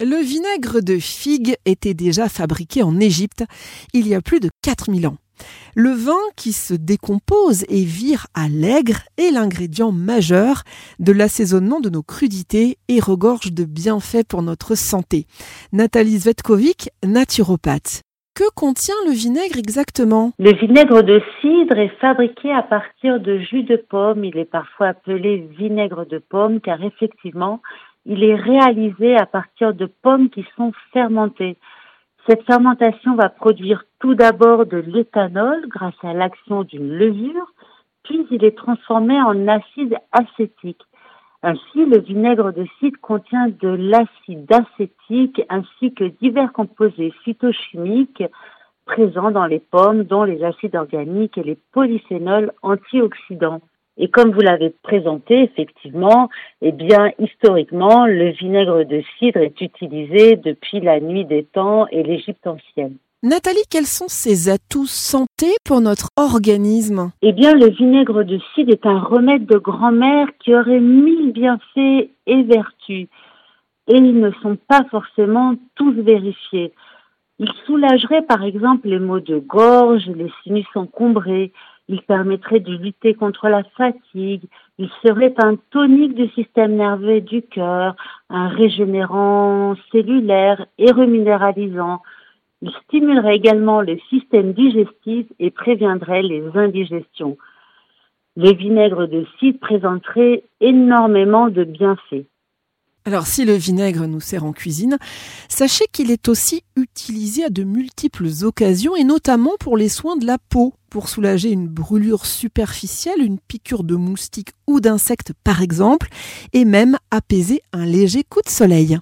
Le vinaigre de figue était déjà fabriqué en Égypte il y a plus de 4000 ans. Le vin qui se décompose et vire à l'aigre est l'ingrédient majeur de l'assaisonnement de nos crudités et regorge de bienfaits pour notre santé. Nathalie Zvetkovic, naturopathe. Que contient le vinaigre exactement? Le vinaigre de cidre est fabriqué à partir de jus de pomme. Il est parfois appelé vinaigre de pomme car effectivement, il est réalisé à partir de pommes qui sont fermentées. Cette fermentation va produire tout d'abord de l'éthanol grâce à l'action d'une levure, puis il est transformé en acide acétique. Ainsi, le vinaigre de cidre contient de l'acide acétique ainsi que divers composés phytochimiques présents dans les pommes, dont les acides organiques et les polyphénols antioxydants. Et comme vous l'avez présenté, effectivement, eh bien, historiquement, le vinaigre de cidre est utilisé depuis la nuit des temps et l'Égypte ancienne. Nathalie, quels sont ses atouts santé pour notre organisme? Eh bien, le vinaigre de cidre est un remède de grand-mère qui aurait mille bienfaits et vertus. Et ils ne sont pas forcément tous vérifiés. Il soulagerait par exemple les maux de gorge, les sinus encombrés, il permettrait de lutter contre la fatigue, il serait un tonique du système nerveux du cœur, un régénérant cellulaire et reminéralisant. Il stimulerait également le système digestif et préviendrait les indigestions. Le vinaigre de cidre présenterait énormément de bienfaits. Alors si le vinaigre nous sert en cuisine, sachez qu'il est aussi utilisé à de multiples occasions et notamment pour les soins de la peau, pour soulager une brûlure superficielle, une piqûre de moustique ou d'insecte par exemple, et même apaiser un léger coup de soleil.